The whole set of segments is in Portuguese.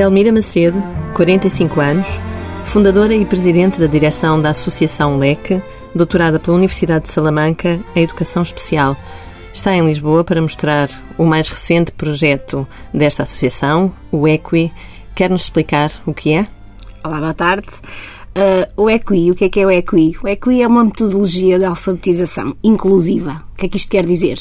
Selmira Macedo, 45 anos, fundadora e presidente da direção da Associação LEC, doutorada pela Universidade de Salamanca em Educação Especial. Está em Lisboa para mostrar o mais recente projeto desta associação, o EQUI. Quer-nos explicar o que é? Olá, boa tarde. Uh, o EQI, o que é que é o EQI? O EQI é uma metodologia de alfabetização inclusiva. O que é que isto quer dizer?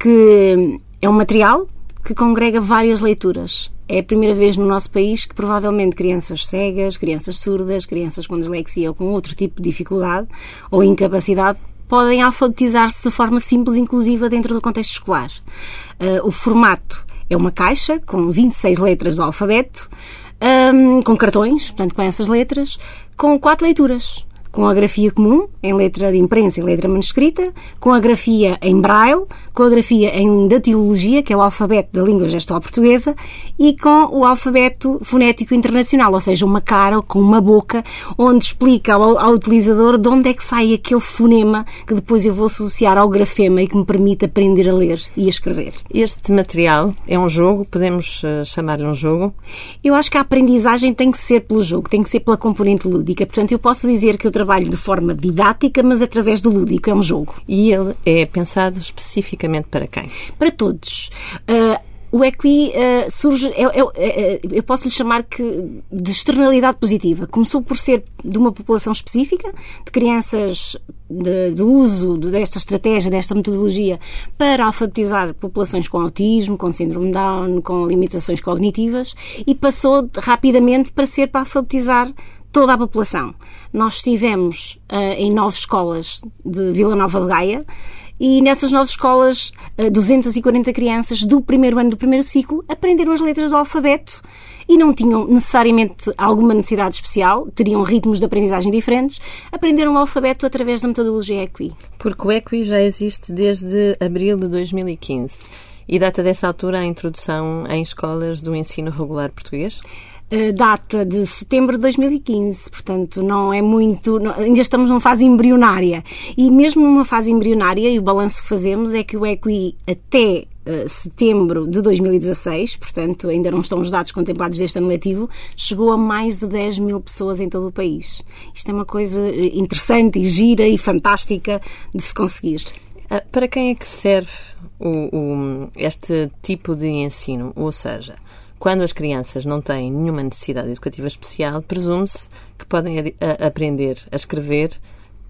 Que é um material que congrega várias leituras. É a primeira vez no nosso país que provavelmente crianças cegas, crianças surdas, crianças com dislexia ou com outro tipo de dificuldade ou incapacidade podem alfabetizar-se de forma simples e inclusiva dentro do contexto escolar. Uh, o formato é uma caixa com 26 letras do alfabeto, um, com cartões, portanto, com essas letras, com quatro leituras com a grafia comum, em letra de imprensa e letra manuscrita, com a grafia em braille, com a grafia em datilologia, que é o alfabeto da língua gestual portuguesa, e com o alfabeto fonético internacional, ou seja, uma cara com uma boca, onde explica ao, ao utilizador de onde é que sai aquele fonema que depois eu vou associar ao grafema e que me permite aprender a ler e a escrever. Este material é um jogo, podemos uh, chamar-lhe um jogo? Eu acho que a aprendizagem tem que ser pelo jogo, tem que ser pela componente lúdica. Portanto, eu posso dizer que eu trabalho de forma didática, mas através do lúdico, é um jogo. E ele é pensado especificamente para quem? Para todos. Uh, o EQI uh, surge, eu, eu, eu, posso lhe chamar que de externalidade positiva. Começou por ser de uma população específica, de crianças de, de, uso desta estratégia, desta metodologia, para alfabetizar populações com autismo, com síndrome Down, com limitações cognitivas, e passou rapidamente para ser para alfabetizar toda a população. Nós estivemos uh, em nove escolas de Vila Nova de Gaia e nessas nove escolas, 240 uh, crianças do primeiro ano do primeiro ciclo aprenderam as letras do alfabeto e não tinham necessariamente alguma necessidade especial, teriam ritmos de aprendizagem diferentes, aprenderam o alfabeto através da metodologia EQI. Porque o EQI já existe desde abril de 2015 e data dessa altura a introdução em escolas do ensino regular português? Data de setembro de 2015, portanto não é muito, não, ainda estamos numa fase embrionária. E mesmo numa fase embrionária, e o balanço que fazemos é que o EQI até uh, setembro de 2016, portanto ainda não estão os dados contemplados deste ano letivo, chegou a mais de 10 mil pessoas em todo o país. Isto é uma coisa eh, interessante e gira e fantástica de se conseguir. Ah, para quem é que serve o, o, este tipo de ensino? Ou seja, quando as crianças não têm nenhuma necessidade educativa especial, presume-se que podem a, aprender a escrever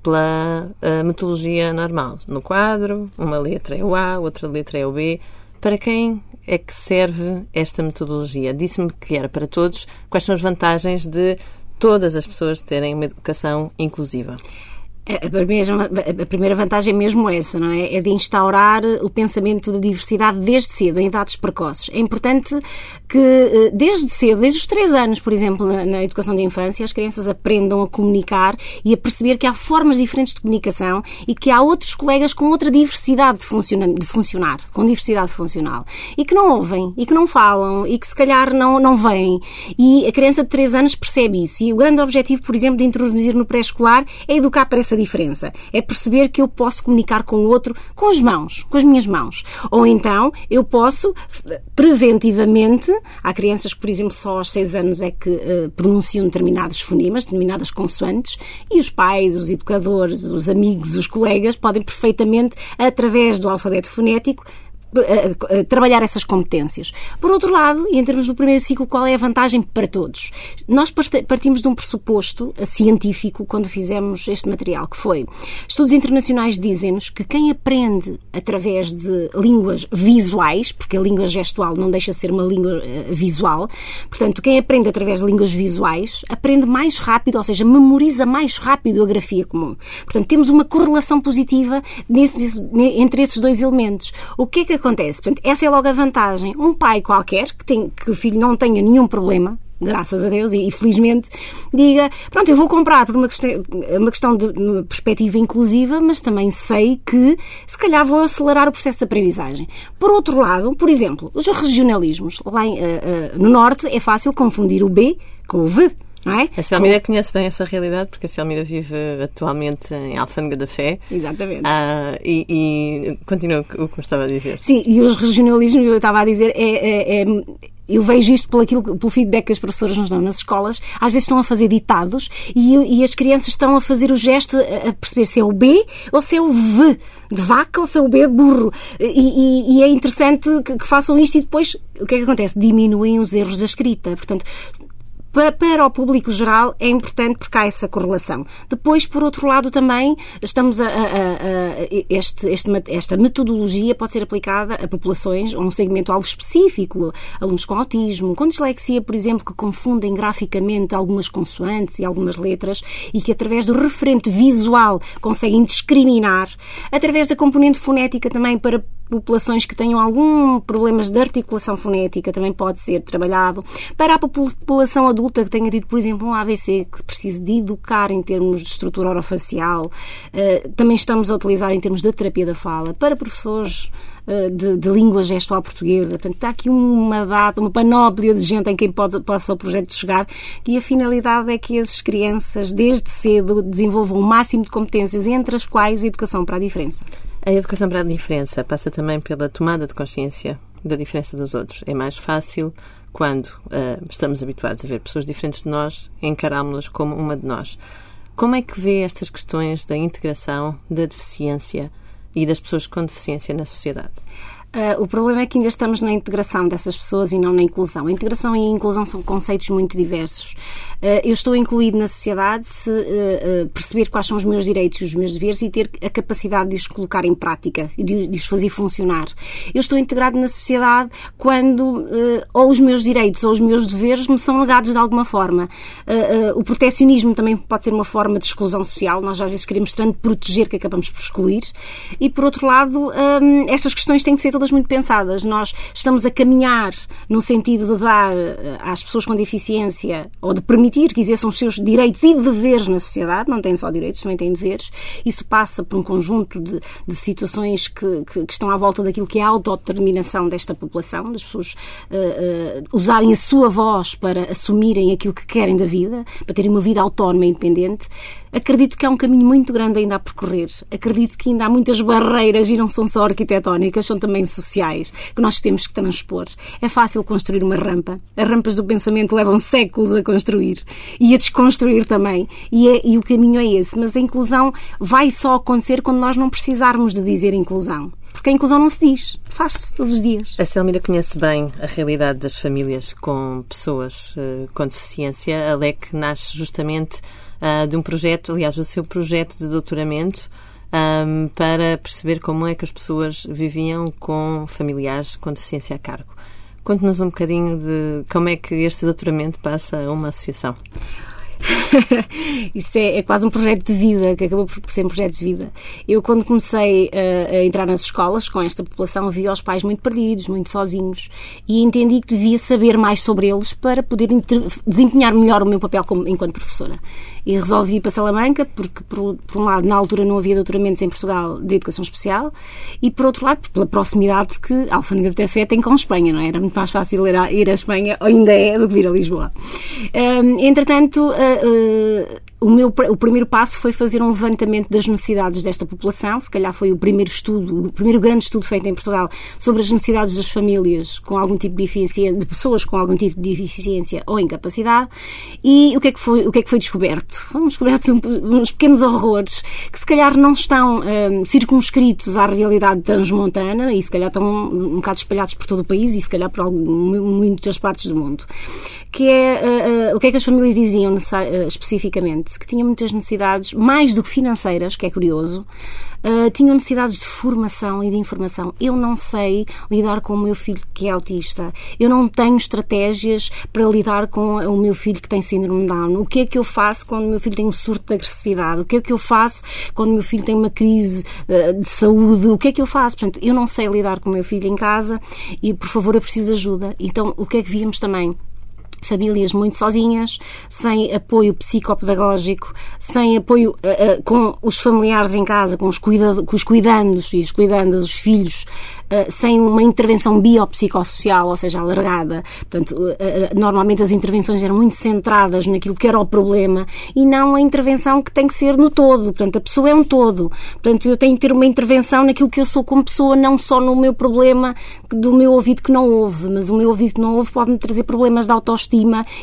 pela metodologia normal. No quadro, uma letra é o A, outra letra é o B. Para quem é que serve esta metodologia? Disse-me que era para todos. Quais são as vantagens de todas as pessoas terem uma educação inclusiva? A primeira, a primeira vantagem é mesmo essa, não é? É de instaurar o pensamento de diversidade desde cedo, em idades precoces. É importante que eh, desde cedo, desde os três anos, por exemplo, na, na educação de infância, as crianças aprendam a comunicar e a perceber que há formas diferentes de comunicação e que há outros colegas com outra diversidade de, funciona, de funcionar, com diversidade funcional. E que não ouvem, e que não falam, e que se calhar não, não veem. E a criança de três anos percebe isso. E o grande objetivo, por exemplo, de introduzir no pré-escolar é educar para essa diferença. É perceber que eu posso comunicar com o outro com as mãos, com as minhas mãos. Ou então eu posso preventivamente. Há crianças que, por exemplo, só aos seis anos é que uh, pronunciam determinados fonemas, determinadas consoantes, e os pais, os educadores, os amigos, os colegas podem perfeitamente, através do alfabeto fonético, trabalhar essas competências. Por outro lado, e em termos do primeiro ciclo, qual é a vantagem para todos? Nós partimos de um pressuposto científico quando fizemos este material, que foi estudos internacionais dizem-nos que quem aprende através de línguas visuais, porque a língua gestual não deixa de ser uma língua eh, visual, portanto, quem aprende através de línguas visuais aprende mais rápido, ou seja, memoriza mais rápido a grafia comum. Portanto, temos uma correlação positiva entre esses dois elementos. O que é que acontece? Portanto, essa é logo a vantagem. Um pai qualquer, que, tem, que o filho não tenha nenhum problema, graças a Deus e, e, felizmente, diga: pronto, eu vou comprar por uma questão, uma questão de perspectiva inclusiva, mas também sei que se calhar vou acelerar o processo de aprendizagem. Por outro lado, por exemplo, os regionalismos. Lá em, uh, uh, no Norte é fácil confundir o B com o V. É? A Selmira conhece bem essa realidade porque a Selmira vive atualmente em Alfândega da Fé. Exatamente. Ah, e, e continua o que me estava a dizer. Sim, e os regionalismos, eu estava a dizer, é, é, é eu vejo isto pelo, aquilo, pelo feedback que as professoras nos dão nas escolas, às vezes estão a fazer ditados e, e as crianças estão a fazer o gesto a perceber se é o B ou se é o V de vaca ou se é o B de burro. E, e, e é interessante que, que façam isto e depois o que é que acontece? Diminuem os erros da escrita. Portanto, para o público geral é importante porque há essa correlação. Depois, por outro lado, também estamos a, a, a este, este, esta metodologia pode ser aplicada a populações, a um segmento alvo específico, alunos com autismo, com dislexia, por exemplo, que confundem graficamente algumas consoantes e algumas letras e que através do referente visual conseguem discriminar, através da componente fonética também para populações que tenham algum problemas de articulação fonética também pode ser trabalhado. Para a população adulta que tenha tido, por exemplo, um AVC, que precise de educar em termos de estrutura orofacial, eh, também estamos a utilizar em termos de terapia da fala. Para professores eh, de, de, língua gestual portuguesa. Portanto, está aqui uma data, uma panóplia de gente em quem pode, possa o projeto chegar e a finalidade é que as crianças, desde cedo, desenvolvam o máximo de competências, entre as quais a educação para a diferença. A educação para a diferença passa também pela tomada de consciência da diferença dos outros. É mais fácil quando uh, estamos habituados a ver pessoas diferentes de nós, encará-las como uma de nós. Como é que vê estas questões da integração, da deficiência e das pessoas com deficiência na sociedade? Uh, o problema é que ainda estamos na integração dessas pessoas e não na inclusão. A integração e a inclusão são conceitos muito diversos. Uh, eu estou incluído na sociedade se uh, perceber quais são os meus direitos e os meus deveres e ter a capacidade de os colocar em prática e de, de os fazer funcionar. Eu estou integrado na sociedade quando ou os meus direitos ou os meus deveres me são negados de alguma forma. o proteccionismo também pode ser uma forma de exclusão social. Nós às vezes queremos tanto proteger que acabamos por excluir. E por outro lado, estas questões têm que ser todas muito pensadas. Nós estamos a caminhar no sentido de dar eh, às pessoas com deficiência ou de permitir que exerçam os seus direitos e deveres na sociedade, não têm só direitos, também têm deveres. Isso passa por um conjunto de, de situações que, que, que, estão à volta daquilo que é a autodeterminação desta população, das pessoas uh, uh, usarem a sua voz para assumirem aquilo que querem da vida, para terem uma vida autónoma e independente. Acredito que há um caminho muito grande ainda a percorrer. Acredito que ainda há muitas barreiras e não são só arquitetónicas, são também sociais que nós temos que transpor. É fácil construir uma rampa. As rampas do pensamento levam séculos a construir e a desconstruir também. E, é, e o caminho é esse. Mas a inclusão vai só acontecer quando nós não precisarmos de dizer inclusão porque a inclusão não se diz, faz-se todos os dias. A Selmira conhece bem a realidade das famílias com pessoas uh, com deficiência. A LEC nasce justamente uh, de um projeto, aliás, o seu projeto de doutoramento um, para perceber como é que as pessoas viviam com familiares com deficiência a cargo. Conte-nos um bocadinho de como é que este doutoramento passa a uma associação. Isso é, é, quase um projeto de vida, que acabou por ser um projeto de vida. Eu, quando comecei a, a entrar nas escolas com esta população, vi os pais muito perdidos, muito sozinhos, e entendi que devia saber mais sobre eles para poder desempenhar melhor o meu papel como, enquanto professora. E resolvi ir para Salamanca, porque, por, por, um lado, na altura não havia doutoramentos em Portugal de educação especial, e por outro lado, pela proximidade que a Alfândega de Tefé tem com a Espanha, não é? Era muito mais fácil ir a, ir a Espanha, ou ainda é, do que vir a Lisboa. Um, entretanto, uh, o, meu, o primeiro passo foi fazer um levantamento das necessidades desta população, se calhar foi o primeiro estudo, o primeiro grande estudo feito em Portugal sobre as necessidades das famílias com algum tipo de deficiência, de pessoas com algum tipo de deficiência ou incapacidade, e o que é que foi, o que é que foi descoberto? Foram descobertos uns pequenos horrores que se calhar não estão um, circunscritos à realidade transmontana e se calhar estão um, um bocado espalhados por todo o país e se calhar por algum, muitas partes do mundo que é uh, uh, o que é que as famílias diziam uh, especificamente? Que tinham muitas necessidades, mais do que financeiras, que é curioso, tinham necessidades de formação e de informação. Eu não sei lidar com o meu filho que é autista. Eu não tenho estratégias para lidar com o meu filho que tem síndrome de Down. O que é que eu faço quando o meu filho tem um surto de agressividade? O que é que eu faço quando o meu filho tem uma crise de saúde? O que é que eu faço? Portanto, eu não sei lidar com o meu filho em casa e, por favor, eu preciso de ajuda. Então, o que é que víamos também? Famílias muito sozinhas, sem apoio psicopedagógico, sem apoio uh, uh, com os familiares em casa, com os, cuida com os cuidandos e os cuidandas, os filhos, uh, sem uma intervenção biopsicossocial, ou seja, alargada. Portanto, normalmente as intervenções eram muito centradas naquilo que era o problema e não a intervenção que tem que ser no todo. Portanto, a pessoa é um todo. Portanto, eu tenho que ter uma intervenção naquilo que eu sou como pessoa, não só no meu problema do meu ouvido que não ouve, mas o meu ouvido que não ouve pode-me trazer problemas de autoestima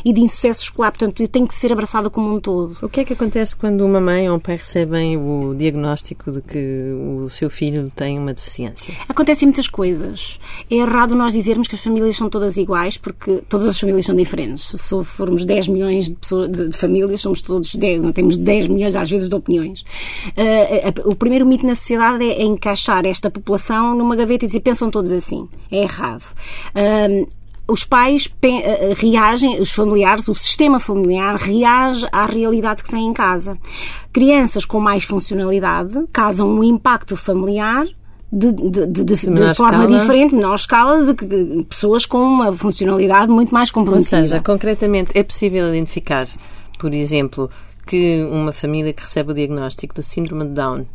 e de insucesso escolar. Portanto, eu tenho que ser abraçada como um todo. O que é que acontece quando uma mãe ou um pai recebem o diagnóstico de que o seu filho tem uma deficiência? Acontecem muitas coisas. É errado nós dizermos que as famílias são todas iguais, porque todas as famílias são diferentes. Se formos 10 milhões de, pessoas, de, de famílias, somos todos 10, não temos 10 milhões às vezes de opiniões. Uh, o primeiro mito na sociedade é, é encaixar esta população numa gaveta e dizer pensam todos assim. É errado. Uh, os pais eh, reagem, os familiares, o sistema familiar reage à realidade que têm em casa. Crianças com mais funcionalidade causam um impacto familiar de, de, de, de forma escala. diferente, menor escala, de pessoas com uma funcionalidade muito mais comprometida. Ou seja, concretamente, é possível identificar, por exemplo, que uma família que recebe o diagnóstico do síndrome de Down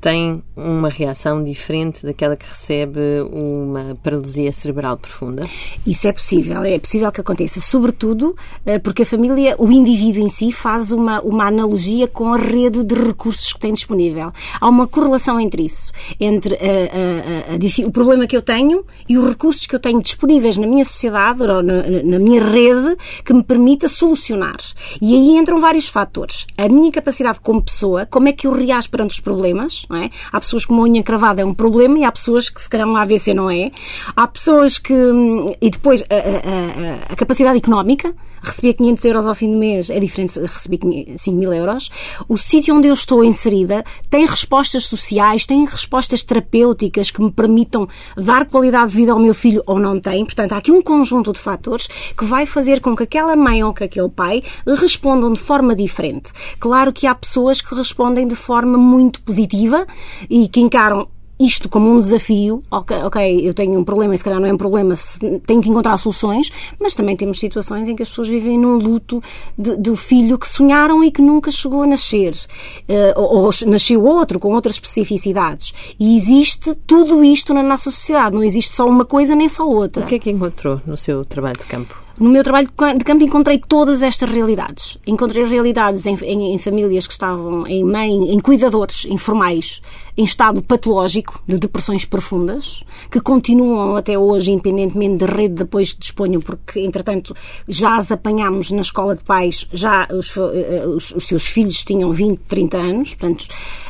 tem uma reação diferente daquela que recebe uma paralisia cerebral profunda? Isso é possível, é possível que aconteça, sobretudo eh, porque a família, o indivíduo em si, faz uma, uma analogia com a rede de recursos que tem disponível. Há uma correlação entre isso, entre a, a, a, o problema que eu tenho e os recursos que eu tenho disponíveis na minha sociedade ou na, na minha rede que me permita solucionar. E aí entram vários fatores. A minha capacidade como pessoa, como é que eu reajo perante os problemas, não é? Há pessoas que uma unha cravada é um problema e há pessoas que se calhar um AVC não é. Há pessoas que. E depois a, a, a, a capacidade económica, receber 500 euros ao fim do mês é diferente receber 5 mil euros. O sítio onde eu estou inserida tem respostas sociais, tem respostas terapêuticas que me permitam dar qualidade de vida ao meu filho ou não tem. Portanto, há aqui um conjunto de fatores que vai fazer com que aquela mãe ou que aquele pai respondam de forma diferente. Claro que há pessoas que respondem de forma muito positiva e que encaram isto como um desafio, ok, ok, eu tenho um problema e se calhar não é um problema, tenho que encontrar soluções, mas também temos situações em que as pessoas vivem num luto do filho que sonharam e que nunca chegou a nascer, uh, ou, ou, nasceu outro, com outras especificidades. E existe tudo isto na nossa sociedade, não existe só uma coisa nem só outra. O que é que encontrou no seu trabalho de campo? No meu trabalho de campo encontrei todas estas realidades. Encontrei realidades em, em, em famílias que estavam em mãe, em cuidadores informais, em estado patológico de depressões profundas, que continuam até hoje, independentemente da rede de apoio que disponham, porque, entretanto, já as apanhámos na escola de pais, já os, eh, os, os seus filhos tinham 20, 30 anos, portanto,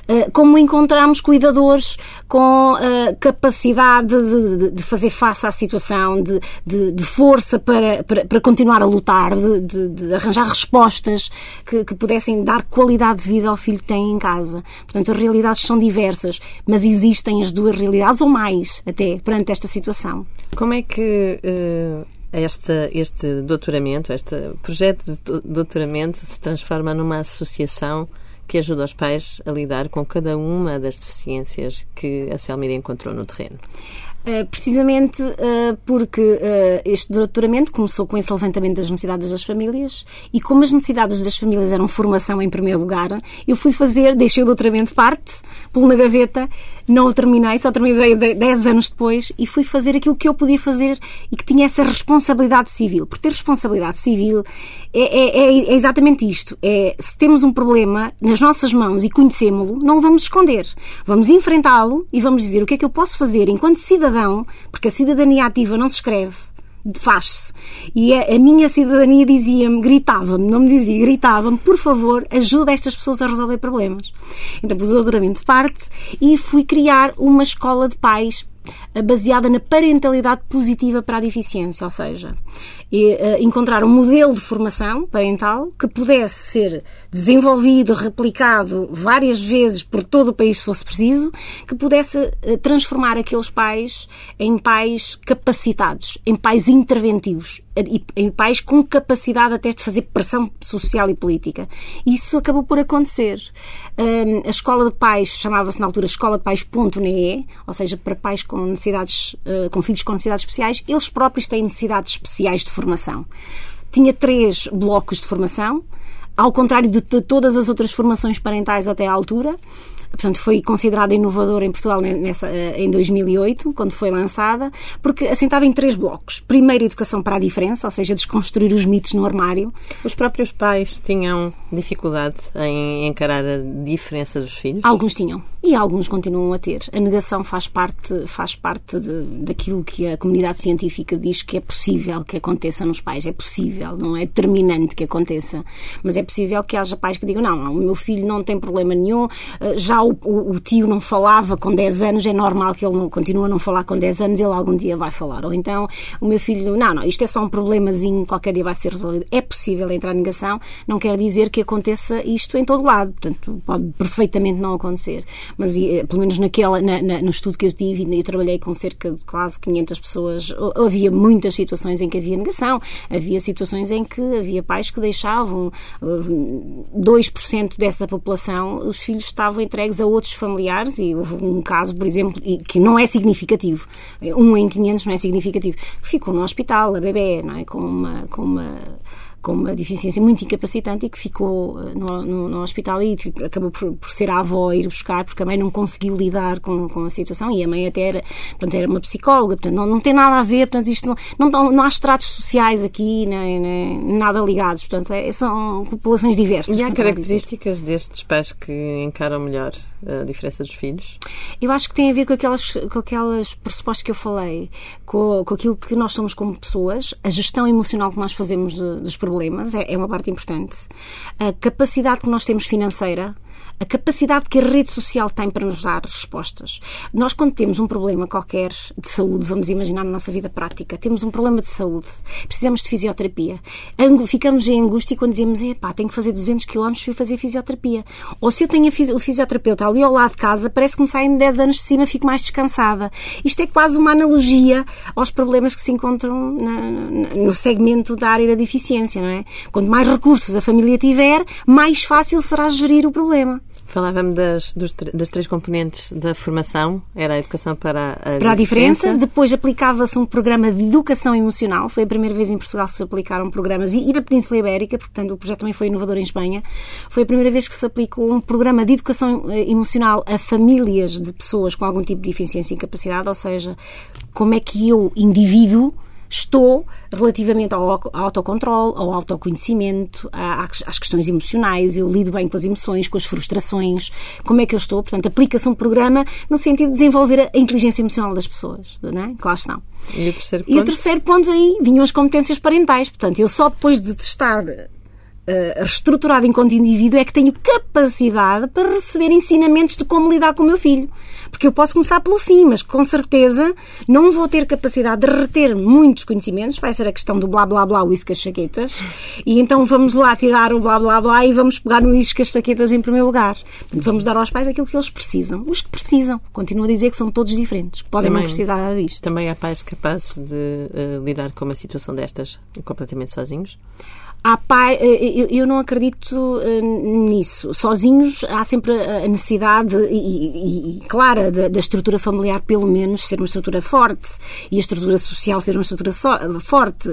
eh, como encontramos cuidadores com capacidade de, de, de, fazer face à situação, de, de força para, para, para, continuar a lutar, de, arranjar respostas que, que, pudessem dar qualidade de vida ao filho que tem em casa. Portanto, as realidades são diversas, mas existem as duas realidades, ou mais, até, perante esta situação. Como é que. Uh este, este doutoramento, este projeto de doutoramento se transforma numa associação que ajuda os pais a lidar com cada uma das deficiências que a Selmira encontrou no terreno. Uh, precisamente uh, porque uh, este doutoramento começou com esse levantamento das necessidades das famílias e como as necessidades das famílias eram formação em primeiro lugar, eu fui fazer, deixei o doutoramento parte, pulo na gaveta, não o terminei, só terminei 10 anos depois e fui fazer aquilo que eu podia fazer e que tinha essa responsabilidade civil. Por ter responsabilidade civil é, é, é, é exatamente isto. É, se temos um problema nas nossas mãos e conhecemos-lo, não o vamos esconder. Vamos enfrentá-lo e vamos dizer o que é que eu posso fazer enquanto cidadão, porque a cidadania ativa não se escreve, faz-se. E a, a, minha cidadania dizia-me, gritava-me, não me dizia, gritava-me, por favor, ajuda estas pessoas a resolver problemas. Então pus o doutoramento de parte e fui criar uma escola de pais baseada na parentalidade positiva para a deficiência, ou seja, encontrar um modelo de formação parental que pudesse ser desenvolvido, replicado várias vezes por todo o país se fosse preciso, que pudesse eh, transformar aqueles pais em pais capacitados, em pais interventivos, em pais com capacidade até de fazer pressão social e política. Isso acabou por acontecer. A escola de pais chamava-se na altura Escola de Pais.ne, ou seja, para pais com necessidades, eh, com filhos com necessidades especiais, eles próprios têm necessidades especiais de formação tinha três blocos de formação, ao contrário de, todas as outras formações parentais até à altura. Portanto, foi considerada inovadora em Portugal nessa, eh, em 2008, quando foi lançada, porque assentava em três blocos. Primeiro, educação para a diferença, ou seja, desconstruir os mitos no armário. Os próprios pais tinham dificuldade em encarar a diferença dos filhos? Alguns tinham e alguns continuam a ter. A negação faz parte, faz parte de, daquilo que a comunidade científica diz que é possível que aconteça nos pais. É possível, não é determinante que aconteça, mas é possível que haja pais que digam: não, não o meu filho não tem problema nenhum, eh, já o, o, o, tio não falava com 10 anos, é normal que ele não, continue a não falar com 10 anos, ele algum dia vai falar. Ou então o meu filho, não, não, isto é só um problemazinho, qualquer dia vai ser resolvido. É possível entrar em negação, não quer dizer que aconteça isto em todo lado. Portanto, pode perfeitamente não acontecer. Mas eh, pelo menos naquela, na, na, no estudo que eu tive, eu trabalhei com cerca de quase 500 pessoas, havia muitas situações em que havia negação, havia situações em que havia pais que deixavam 2% eh, dessa população, os filhos estavam entregues a outros familiares e houve um caso, por exemplo, que não é significativo, um em 500 não é significativo, ficou no hospital, a bebê, não é? com uma, com uma com uma deficiência muito incapacitante e que ficou eh, no, no, no hospital e acabou por, por, ser a avó a ir buscar porque a mãe não conseguiu lidar com, com a situação e a mãe até era, portanto, era uma psicóloga, portanto, não, não tem nada a ver, portanto, isto não, não, não há estratos sociais aqui, nem, nem nada ligados, portanto, é, são populações diversas. E há características destes pais que encaram melhor a diferença dos filhos? Eu acho que tem a ver com aquelas, com aquelas pressupostos que eu falei, com, com aquilo que nós somos como pessoas, a gestão emocional que nós fazemos de, dos problemas é, é uma parte importante, a capacidade que nós temos financeira a capacidade que a rede social tem para nos dar respostas. Nós, quando temos um problema qualquer de saúde, vamos imaginar na nossa vida prática, temos um problema de saúde, precisamos de fisioterapia, ficamos em angústia quando dizemos, pá, tenho que fazer 200 km para fazer fisioterapia. Ou se eu tenho o fisioterapeuta ali ao lado de casa, parece que me saem 10 anos de cima, fico mais descansada. Isto é quase uma analogia aos problemas que se encontram no segmento da área da deficiência, não é? Quanto mais recursos a família tiver, mais fácil será gerir o problema. Falava-me das, das três componentes da formação, era a educação para a, para a diferença. diferença. Depois aplicava-se um programa de educação emocional. Foi a primeira vez em Portugal que se aplicaram programas, e na Península Ibérica, portanto o projeto também foi inovador em Espanha. Foi a primeira vez que se aplicou um programa de educação eh, emocional a famílias de pessoas com algum tipo de deficiência e incapacidade, ou seja, como é que eu, indivíduo, estou relativamente ao autocontrole, ao autoconhecimento, às questões emocionais, eu lido bem com as emoções, com as frustrações, como é que eu estou? Portanto, aplica-se um programa no sentido de desenvolver a inteligência emocional das pessoas, não é? que lá estão. E o terceiro ponto? E o terceiro ponto aí vinham as competências parentais. Portanto, eu só depois de testar uh, reestruturado enquanto indivíduo é que tenho capacidade para receber ensinamentos de como lidar com o meu filho. Porque eu posso começar pelo fim, mas com certeza não vou ter capacidade de reter muitos conhecimentos. Vai ser a questão do blá blá blá, o iscas chaquetas. E então vamos lá tirar o blá blá blá e vamos pegar no iscas chaquetas em primeiro lugar. Vamos dar aos pais aquilo que eles precisam. Os que precisam. Continuo a dizer que são todos diferentes. Podem também, não precisar disto. Também há pais capazes de uh, lidar com uma situação destas completamente sozinhos? Há pai, eh, eu não acredito eh, nisso. Sozinhos há sempre a necessidade e, e, e clara da, da, estrutura familiar, pelo menos, ser uma estrutura forte e a estrutura social ser uma estrutura so, forte.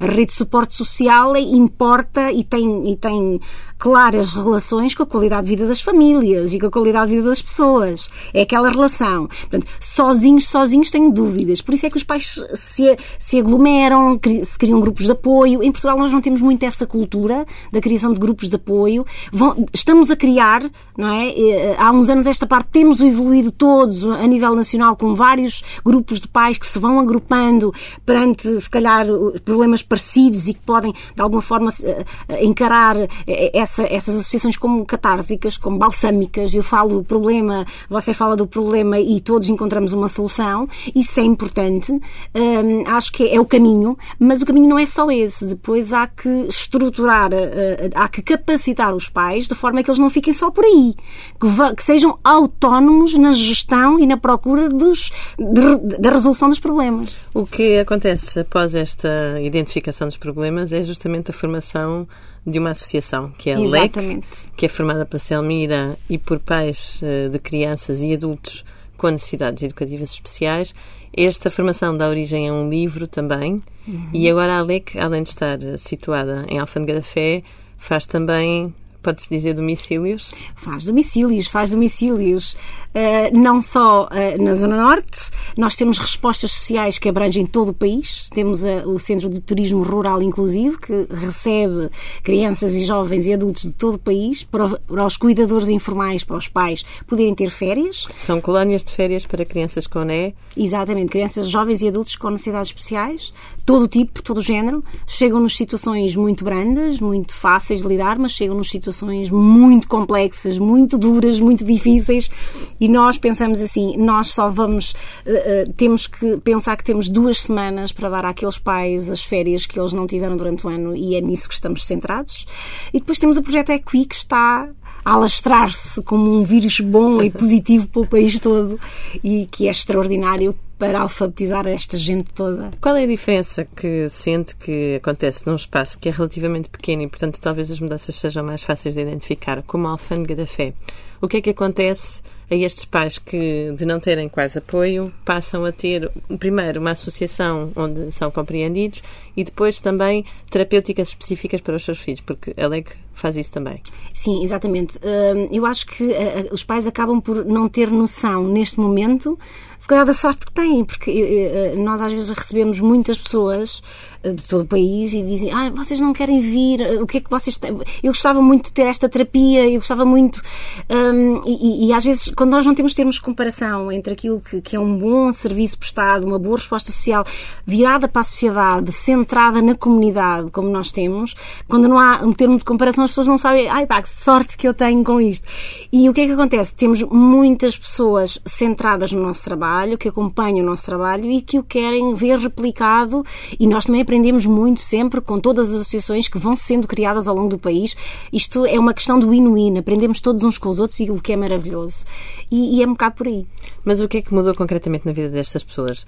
A rede de suporte social importa e tem, e tem claras relações com a qualidade de vida das famílias e com a qualidade de vida das pessoas. É aquela relação. Portanto, sozinhos, sozinhos tenho dúvidas. Por isso é que os pais se, se aglomeram, se criam grupos de apoio. Em Portugal nós não temos muito essa cultura da criação de grupos de apoio. Vão, estamos a criar, não é? Eh, há uns anos esta parte temos evoluído todos a nível nacional com vários grupos de pais que se vão agrupando perante, se calhar, problemas parecidos e que podem, de alguma forma, eh, encarar essa essa, essas associações como catársicas, como balsâmicas. Eu falo do problema, você fala do problema e todos encontramos uma solução. Isso é importante. Hum, acho que é o caminho, mas o caminho não é só esse. Depois há que estruturar, uh, há que capacitar os pais de forma que eles não fiquem só por aí, que, que sejam autónomos na gestão e na procura dos, de, da resolução dos problemas. O que acontece após esta identificação dos problemas é justamente a formação de uma associação, que é a LEC, que é formada pela Selmira e por pais eh, de crianças e adultos com necessidades educativas especiais. Esta formação dá origem a um livro também, uhum. e agora a Alec, além de estar situada em Alfândega da Fé, faz também pode-se dizer domicílios? Faz domicílios, faz domicílios. Uh, não só uh, na Zona Norte, nós temos respostas sociais que abrangem todo o país. Temos uh, o Centro de Turismo Rural Inclusivo, que recebe crianças e jovens e adultos de todo o país, para, para os cuidadores informais, para os pais poderem ter férias. São colónias de férias para crianças com NE? Exatamente, crianças, jovens e adultos com necessidades especiais, todo tipo, todo género. Chegam-nos situações muito brandas, muito fáceis de lidar, mas chegam-nos situações situações muito complexas, muito duras, muito difíceis e nós pensamos assim, nós só vamos, uh, uh, temos que pensar que temos duas semanas para dar àqueles pais as férias que eles não tiveram durante o ano e é nisso que estamos centrados. E depois temos o projeto Equi que está alastrar-se como um vírus bom e positivo para o país todo e que é extraordinário para alfabetizar esta gente toda. Qual é a diferença que sente que acontece num espaço que é relativamente pequeno e, portanto, talvez as mudanças sejam mais fáceis de identificar, como a alfândega da fé? O que é que acontece a estes pais que, de não terem quase apoio, passam a ter, primeiro, uma associação onde são compreendidos e depois também terapêuticas específicas para os seus filhos, porque a LEG faz isso também. Sim, exatamente. Hum, eu acho que eh, os pais acabam por não ter noção neste momento se calhar da sorte que têm, porque eh, eh, nós às vezes recebemos muitas pessoas eh, de todo o país e dizem: Ah, vocês não querem vir, o que é que vocês têm? Eu gostava muito de ter esta terapia, eu gostava muito. Um, e, e, às vezes, quando nós não temos termos de comparação entre aquilo que, que, é um bom serviço prestado, uma boa resposta social virada para a sociedade, centrada na comunidade, como nós temos, quando não há um termo de comparação, as pessoas não sabem, ai pá, que sorte que eu tenho com isto. E o que é que acontece? Temos muitas pessoas centradas no nosso trabalho trabalho, que acompanham o nosso trabalho e que o querem ver replicado. E nós também aprendemos muito sempre com todas as associações que vão sendo criadas ao longo do país. Isto é uma questão do win-win. Aprendemos todos uns com os outros e o que é maravilhoso. E, e, é um bocado por aí. Mas o que é que mudou concretamente na vida destas pessoas?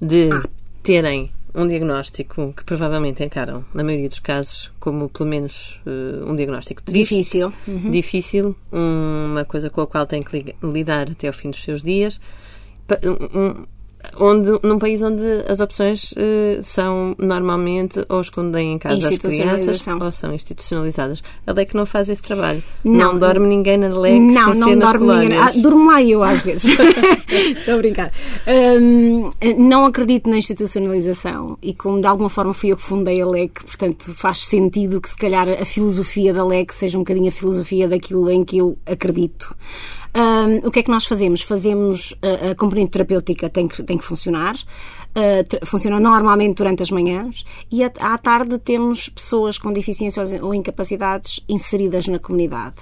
De ah. terem um diagnóstico que provavelmente encaram, na maioria dos casos, como pelo menos uh, um diagnóstico triste, difícil, uhum. difícil, uma coisa com a qual têm que lidar até ao fim dos seus dias onde, num país onde as opções uh, são normalmente ou escondem em casa as crianças ou são institucionalizadas. A LEC não faz esse trabalho. Não, não dorme ninguém na LEC não, sem não dorme ninguém. Ah, durmo lá eu às vezes. Estou a brincar. Um, não acredito na institucionalização e como de alguma forma fui eu que fundei a LEC, portanto faz sentido que se calhar a filosofia da LEC seja um bocadinho a filosofia daquilo em que eu acredito. Um, o que é que nós fazemos? Fazemos a, a componente terapêutica tem que, tem que funcionar uh, funciona normalmente durante as manhãs e à tarde temos pessoas com deficiências ou incapacidades inseridas na comunidade.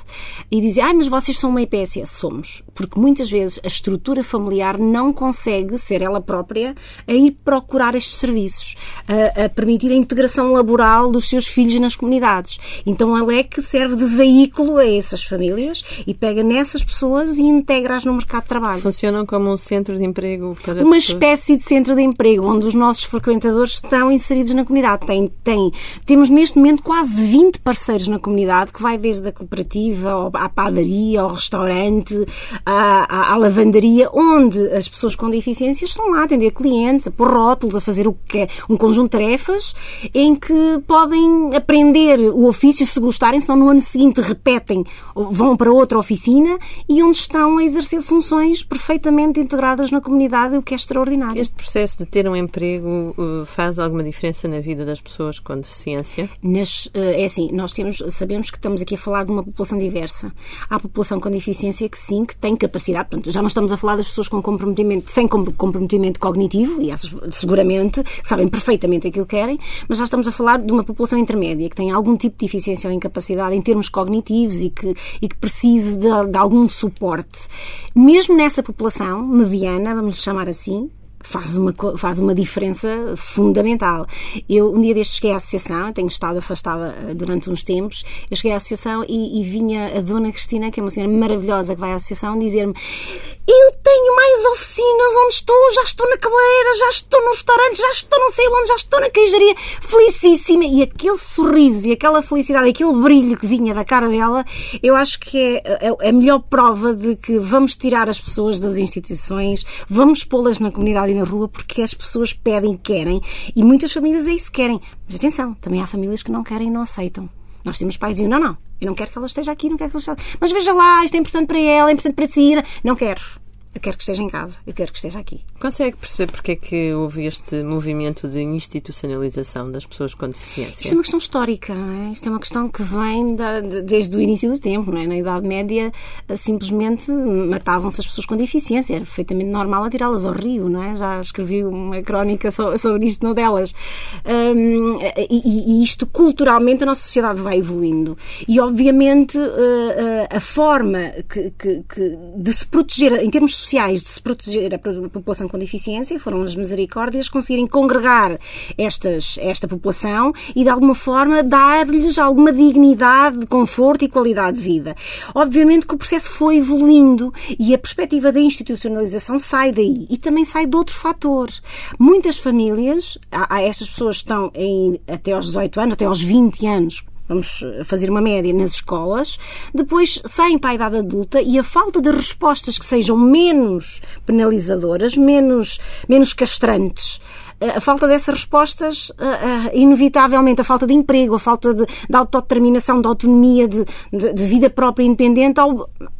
E dizem, ah, mas vocês são uma IPSS. Somos. Porque muitas vezes a estrutura familiar não consegue ser ela própria a ir procurar estes serviços, a, a permitir a integração laboral dos seus filhos nas comunidades. Então ela é que serve de veículo a essas famílias e pega nessas pessoas e integra-as no mercado de trabalho. Funcionam como um centro de emprego para Uma pessoas. espécie de centro de emprego emprego, onde os nossos frequentadores estão inseridos na comunidade. Tem, tem, temos neste momento quase 20 parceiros na comunidade, que vai desde a cooperativa à padaria, ao restaurante, à, à, à lavandaria, onde as pessoas com deficiências estão lá a atender clientes, a pôr rótulos, a fazer o que é um conjunto de tarefas em que podem aprender o ofício se gostarem, senão no ano seguinte repetem, vão para outra oficina e onde estão a exercer funções perfeitamente integradas na comunidade, o que é extraordinário. Este processo de ter um emprego uh, faz alguma diferença na vida das pessoas com deficiência? Nas, uh, é assim, nós temos, sabemos que estamos aqui a falar de uma população diversa. Há população com deficiência que sim, que tem capacidade, portanto, já não estamos a falar das pessoas com comprometimento, sem comprometimento cognitivo, e essas seguramente sabem perfeitamente aquilo que querem, mas já estamos a falar de uma população intermédia que tem algum tipo de deficiência ou incapacidade em termos cognitivos e que, e que precise de, de algum suporte. Mesmo nessa população mediana, vamos chamar assim, faz uma, faz uma diferença fundamental. Eu, um dia destes cheguei à associação, tenho estado afastada eh, durante uns tempos, eu cheguei à associação e, e vinha a dona Cristina, que é uma senhora maravilhosa que vai à associação, dizer-me eu tenho mais oficinas onde estou, já estou na cabeleireira, já estou no restaurante, já estou não sei onde, já estou na queijaria, felicíssima. E aquele sorriso e aquela felicidade, aquele brilho que vinha da cara dela, eu acho que é, é a melhor prova de que vamos tirar as pessoas das instituições, vamos pô-las na comunidade na rua, porque as pessoas pedem, querem, e muitas famílias é isso que querem. Mas atenção, também há famílias que não querem e não aceitam. Nós temos pais dizem, não, não, eu não quero que ela esteja aqui, não quero que ela esteja... Mas veja lá, isto é importante para ela, é importante para si. Não quero. Eu quero que esteja em casa, eu quero que esteja aqui. Consegue perceber porque é que houve este movimento de institucionalização das pessoas com deficiência? Isto é uma questão histórica, não é? Isto é uma questão que vem da, desde o início do tempo, não é? Na Idade Média, eh, simplesmente matavam-se as pessoas com deficiência. Era perfeitamente normal atirá-las ao rio, não é? Já escrevi uma crónica sobre isto, não delas. Um, e, e, isto, culturalmente, a nossa sociedade vai evoluindo. E, obviamente, eh, eh, a forma que, que, que de se proteger, em termos sociais de se proteger a população com deficiência, foram as misericórdias conseguirem congregar estas, esta população e, de alguma forma, dar-lhes alguma dignidade, conforto e qualidade de vida. Obviamente que o processo foi evoluindo e a perspectiva da institucionalização sai daí e também sai de outro fator. Muitas famílias, estas pessoas estão em, até aos 18 anos, até aos 20 anos, vamos eh, fazer uma média nas escolas, depois saem para a idade adulta e a falta de respostas que sejam menos penalizadoras, menos, menos castrantes, a falta dessas respostas, inevitavelmente, a falta de emprego, a falta de, de autodeterminação, de autonomia, de, de, de vida própria independente,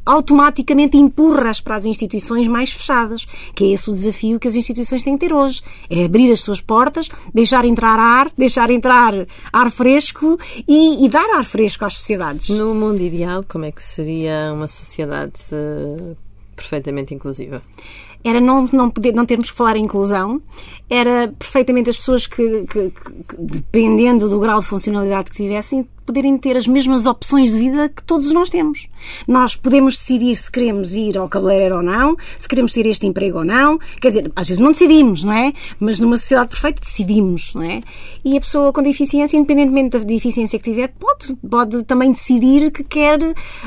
automaticamente empurra-as para as instituições mais fechadas, que é esse o desafio que as instituições têm que ter hoje. É abrir as suas portas, deixar entrar ar, deixar entrar ar fresco e, e dar ar fresco às sociedades. No mundo ideal, como é que seria uma sociedade perfeitamente inclusiva? Era não, não, poder, não termos que falar em inclusão, era perfeitamente as pessoas que, que, que, dependendo do grau de funcionalidade que tivessem, poderem ter as mesmas opções de vida que todos nós temos. Nós podemos decidir se queremos ir ao cabeleireiro ou não, se queremos ter este emprego ou não. Quer dizer, às vezes não decidimos, não é? Mas numa sociedade perfeita decidimos, não é? E a pessoa com deficiência, independentemente da deficiência que tiver, pode, pode também decidir que quer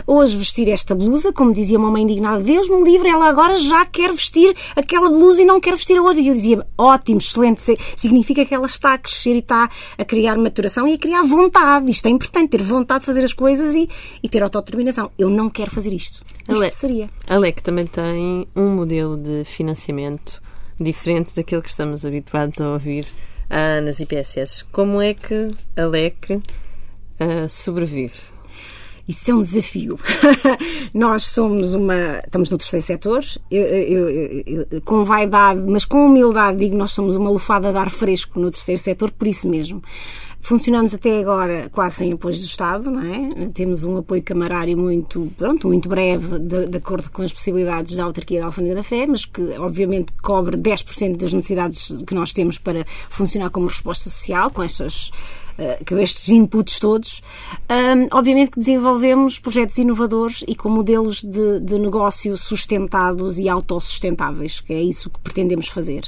hoje vestir esta blusa, como dizia uma mãe indignada, Deus me livre, ela agora já quer vestir aquela blusa e não quer vestir a outra. E eu dizia, ótimo, excelente, significa que ela está a crescer e está a criar maturação e a criar vontade. Isto é importante importante ter vontade de fazer as coisas e, e ter autodeterminação. Eu não quero fazer isto. Isto Ale, seria. A LEC também tem um modelo de financiamento diferente daquele que estamos habituados a ouvir uh, nas IPSS. Como é que a LEC uh, sobrevive? Isso é um desafio. Nós somos uma. Estamos no terceiro setor, eu, eu, eu, com vaidade, mas com humildade, digo nós somos uma lufada de ar fresco no terceiro setor, por isso mesmo. Funcionamos até agora quase sem apoio do Estado, não é? Temos um apoio camarário muito, pronto, muito breve, de, de acordo com as possibilidades da autarquia da Alfândega da Fé, mas que obviamente cobre 10% das necessidades que nós temos para funcionar como resposta social, com estas com estes inputs todos. Um, obviamente que desenvolvemos projetos inovadores e com modelos de, de negócio sustentados e autossustentáveis, que é isso que pretendemos fazer.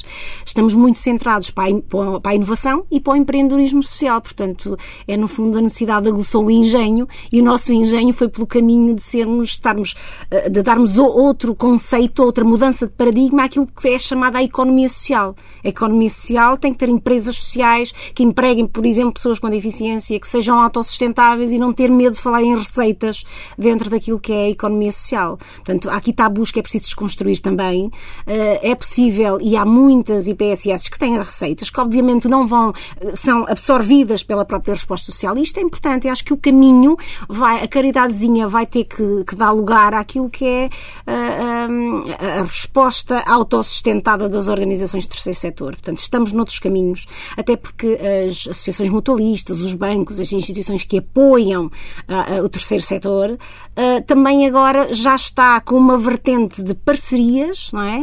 Estamos muito centrados para a, para a inovação e para o empreendedorismo social, portanto, é no fundo a necessidade aguçou o engenho e o nosso engenho foi pelo caminho de sermos, estarmos, eh, de darmos outro conceito, outra mudança de paradigma àquilo que é chamada a economia social. A economia social tem que ter empresas sociais que empreguem, por exemplo, pessoas pessoas com deficiência que sejam autossustentáveis e não ter medo de falar em receitas dentro daquilo que é a economia social. Portanto, aqui tabus que é preciso desconstruir também. Eh, é possível, e há muitas IPSS que têm receitas que obviamente não vão, eh, são absorvidas pela própria resposta social. E isto é importante. Eu acho que o caminho, vai, a caridadezinha vai ter que, que dar lugar àquilo que é a, eh, a, a resposta autossustentada das organizações de terceiro setor. Portanto, estamos noutros caminhos, até porque as associações mutualistas os bancos, as instituições que apoiam uh, o terceiro setor, uh, também agora já está com uma vertente de parcerias, não é?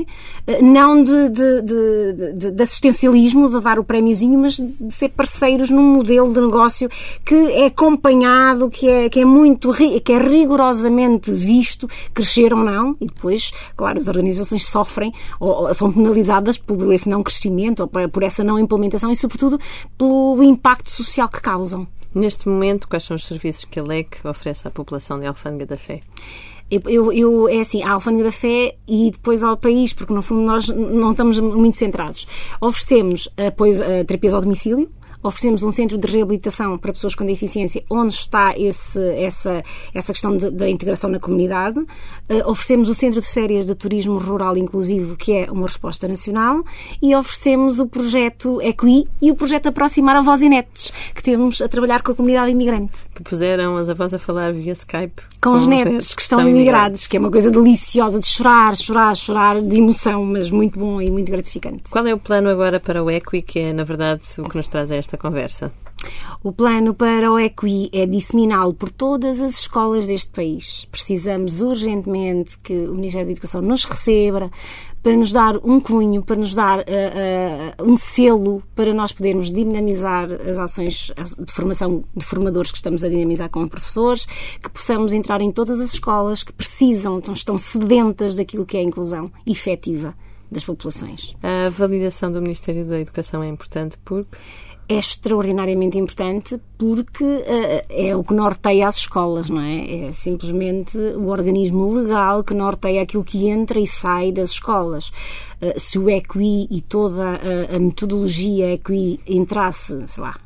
Uh, não de, de, de, de, assistencialismo, de dar o prémiozinho, mas de ser parceiros num modelo de negócio que é acompanhado, que é, que é muito, que é rigorosamente visto crescer ou não, e depois, claro, as organizações sofrem ou, ou são penalizadas por esse não crescimento ou por essa não implementação e, sobretudo, pelo impacto social que causam. Neste momento, quais são os serviços que a LEC oferece à população de Alfândega da Fé? Eu, eu, é assim, a Alfândega da Fé e depois ao país, porque no fundo nós não estamos muito centrados. Oferecemos apoio a terapias ao domicílio, oferecemos um centro de reabilitação para pessoas com deficiência, onde está esse, essa, essa questão da integração na comunidade. Uh, oferecemos o centro de férias de turismo rural inclusivo, que é uma resposta nacional, e oferecemos o projeto Equi e o projeto Aproximar Avós e Netos, que temos a trabalhar com a comunidade imigrante. Que puseram as avós a falar via Skype com, com os netos, netos que estão, imigrados, que é uma coisa deliciosa de chorar, chorar, chorar, de emoção, mas muito bom e muito gratificante. Qual é o plano agora para o Equi, que é, na verdade, o que nos traz a esta esta conversa? O plano para o EQI é disseminá-lo por todas as escolas deste país. Precisamos urgentemente que o Ministério da Educação nos receba para nos dar um cunho, para nos dar uh, uh, um selo para nós podermos dinamizar as ações de formação de formadores que estamos a dinamizar com professores, que possamos entrar em todas as escolas que precisam, estão sedentas daquilo que é a inclusão efetiva das populações. A validação do Ministério da Educação é importante porque é extraordinariamente importante porque uh, é o que norteia as escolas, não é? É simplesmente o organismo legal que norteia aquilo que entra e sai das escolas. Uh, se o EQI e toda a, a metodologia EQI entrasse, sei lá,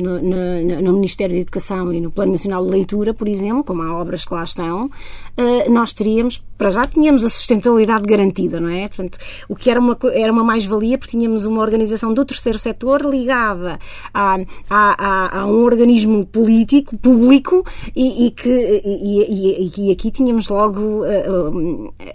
no, no, no, Ministério da Educação e no Plano Nacional de Leitura, por exemplo, como há obras que lá estão, eh, nós teríamos, para já tínhamos a sustentabilidade garantida, não é? Portanto, o que era uma, era uma mais-valia, porque tínhamos uma organização do terceiro setor ligada a, a, a, a um organismo político, público, e, e que e, e, e, aqui tínhamos logo, eh,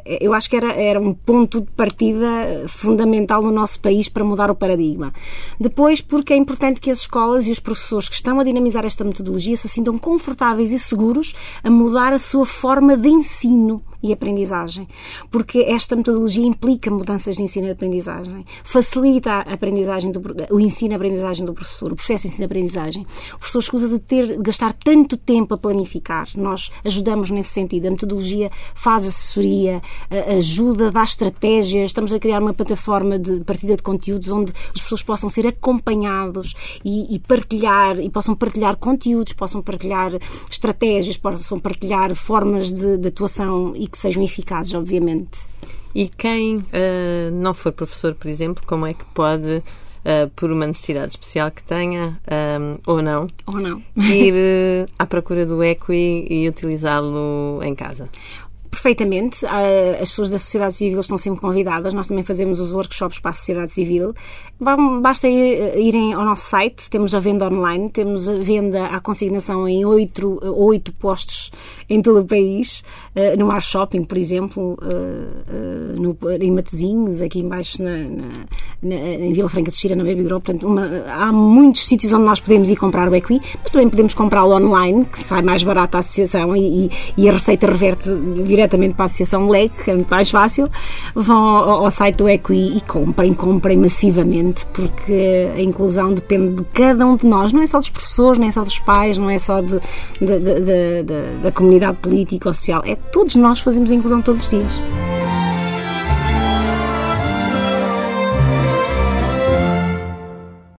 eh, eu acho que era, era um ponto de partida fundamental no nosso país para mudar o paradigma. Depois, porque é importante que as escolas e os professores que estão a dinamizar esta metodologia se sintam confortáveis e seguros a mudar a sua forma de ensino e aprendizagem, porque esta metodologia implica mudanças de ensino e aprendizagem, facilita a aprendizagem do, o ensino e aprendizagem do professor, o processo de ensino e aprendizagem. O professor escusa de ter de gastar tanto tempo a planificar. Nós ajudamos nesse sentido. A metodologia faz assessoria, ajuda, dá estratégias. Estamos a criar uma plataforma de partilha de conteúdos onde os professores possam ser acompanhados e, e partilhar e possam partilhar conteúdos, possam partilhar estratégias, possam partilhar formas de, de atuação e que sejam eficazes, obviamente. E quem uh, não for professor, por exemplo, como é que pode Uh, por uma necessidade especial que tenha, um, ou não, ou não. ir uh, à procura do Equi e utilizá-lo em casa perfeitamente. Ah, as pessoas da sociedade civil estão sempre convidadas. Nós também fazemos os workshops para a sociedade civil. Basta irem ao nosso site, temos a venda online, temos a venda à consignação em oito, oito postos em todo o país, ah, no Mar Shopping, por exemplo, ah, no, em Matosinhos, aqui embaixo na, na, na, em Vila Franca de Xira, na Baby Grow. Portanto, uma, há muitos sítios onde nós podemos ir comprar o Equi, mas também podemos comprá-lo online, que sai mais barato à associação e, e, a receita reverte diretamente para a Associação LEC, que é muito mais fácil, vão ao, ao site do Equi e comprem, comprem massivamente, porque a inclusão depende de cada um de nós, não é só dos professores, não é só dos pais, não é só de, de, de da comunidade política ou social, é todos nós fazemos a inclusão todos os dias.